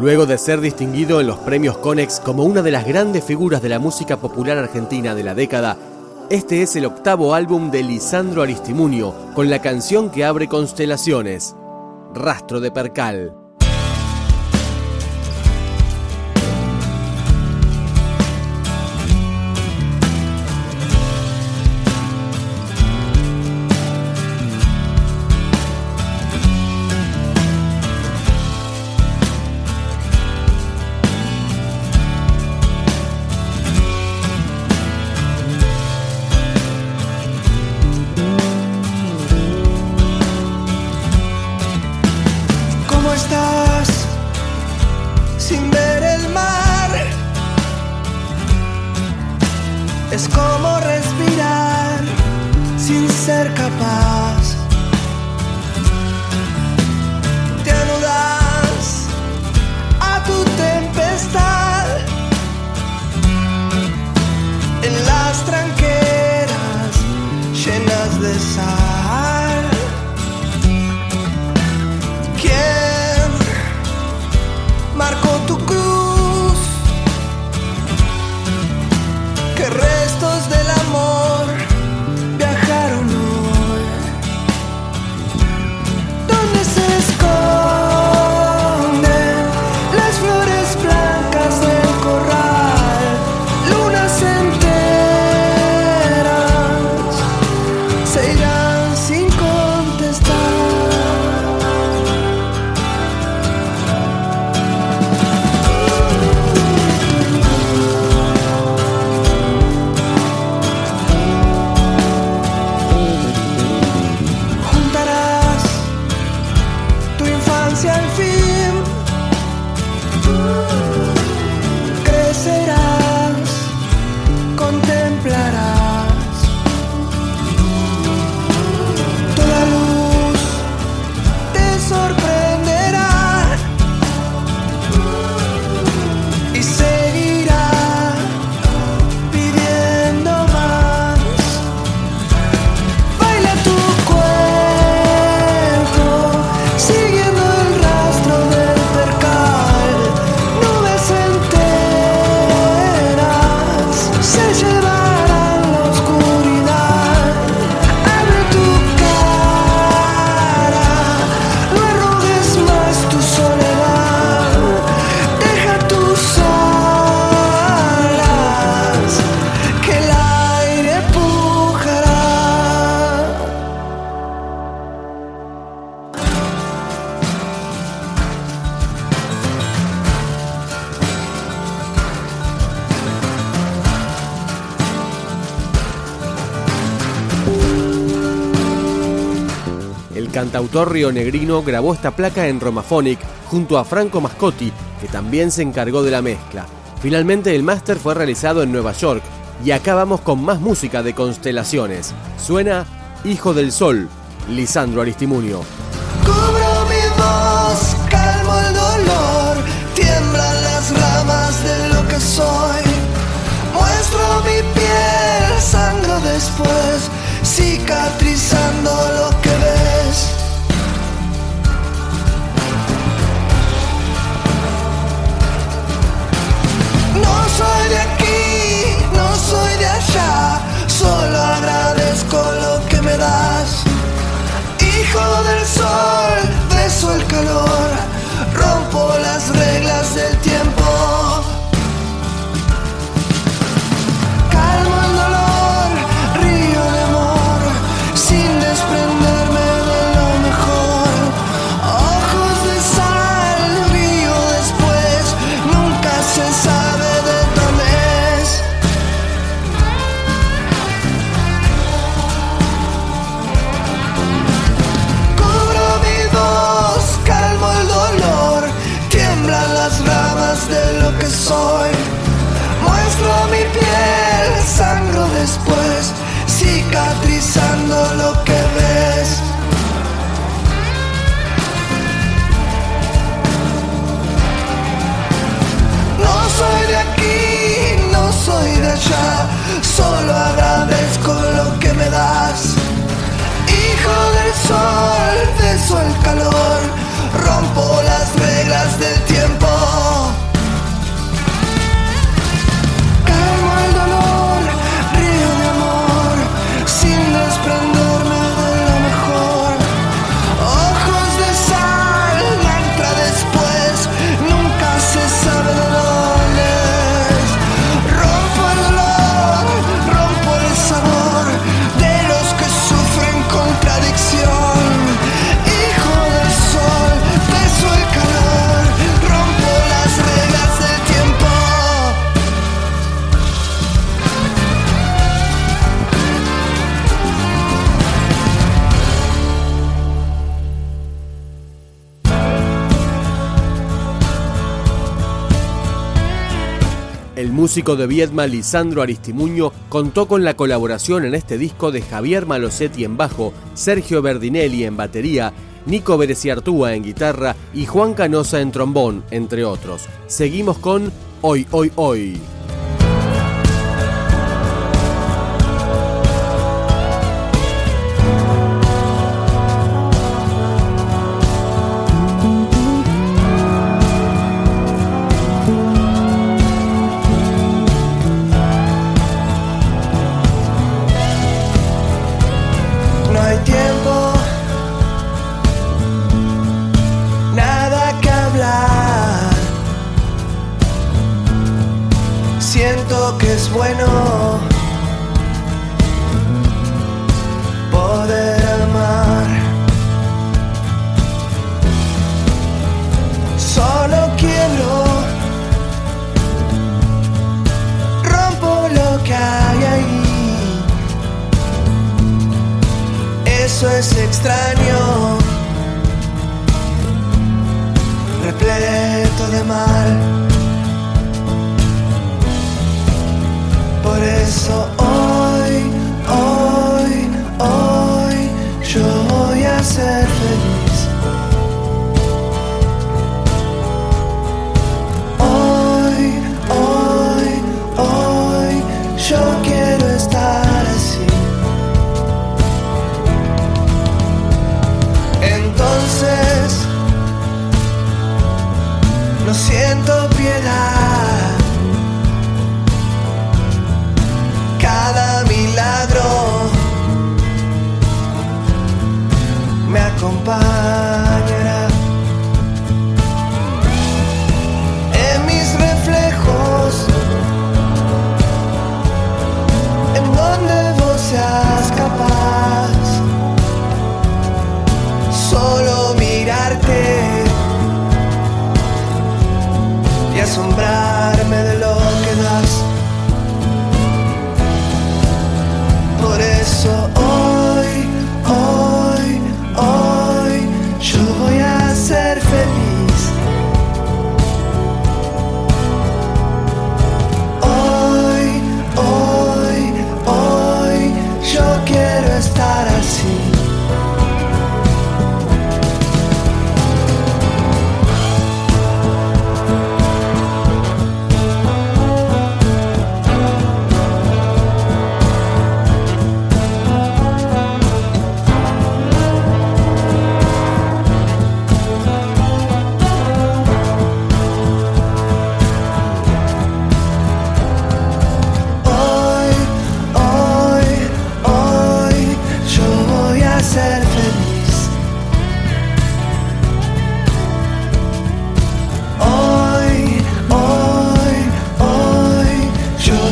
Luego de ser distinguido en los premios Conex como una de las grandes figuras de la música popular argentina de la década, este es el octavo álbum de Lisandro Aristimunio con la canción que abre Constelaciones, Rastro de Percal. Es como respirar sin ser capaz. Te anudas a tu tempestad en las tranqueras llenas de sal. El cantautor rionegrino grabó esta placa en Romaphonic junto a Franco Mascotti, que también se encargó de la mezcla. Finalmente el máster fue realizado en Nueva York y acá vamos con más música de constelaciones. Suena Hijo del Sol, Lisandro Aristimunio. Hijo del sol, sol, del sol, calor. músico de Viedma Lisandro Aristimuño contó con la colaboración en este disco de Javier Malosetti en bajo, Sergio Berdinelli en batería, Nico Bereciartúa en guitarra y Juan Canosa en trombón, entre otros. Seguimos con Hoy, Hoy, Hoy. por eso.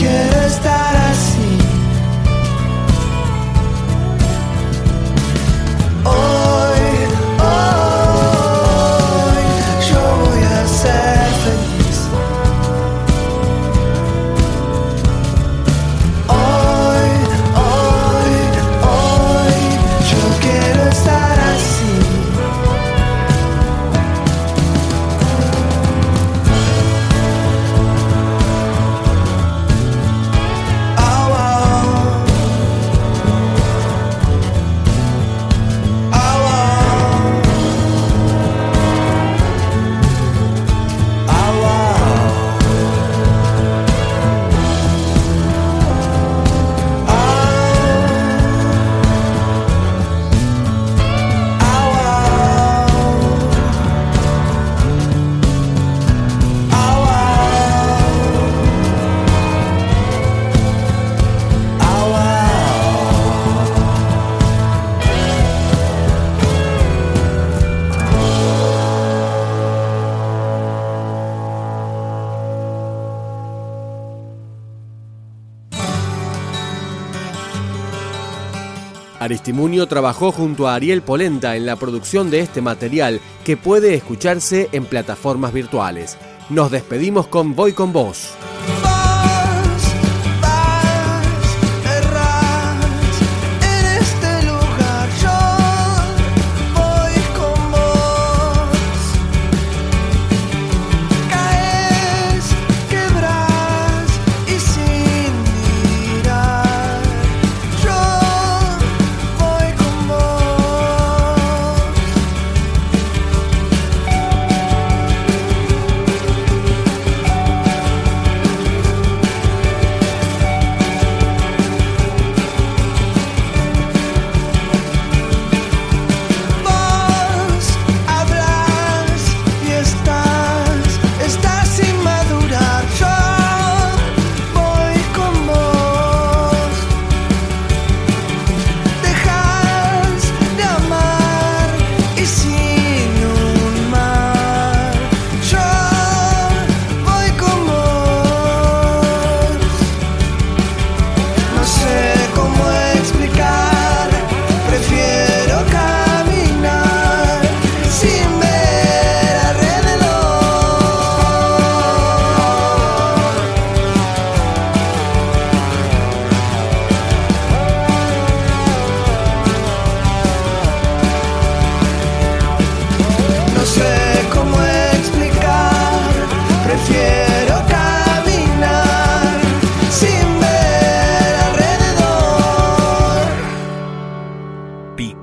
get Aristimunio trabajó junto a Ariel Polenta en la producción de este material que puede escucharse en plataformas virtuales. Nos despedimos con Voy con vos.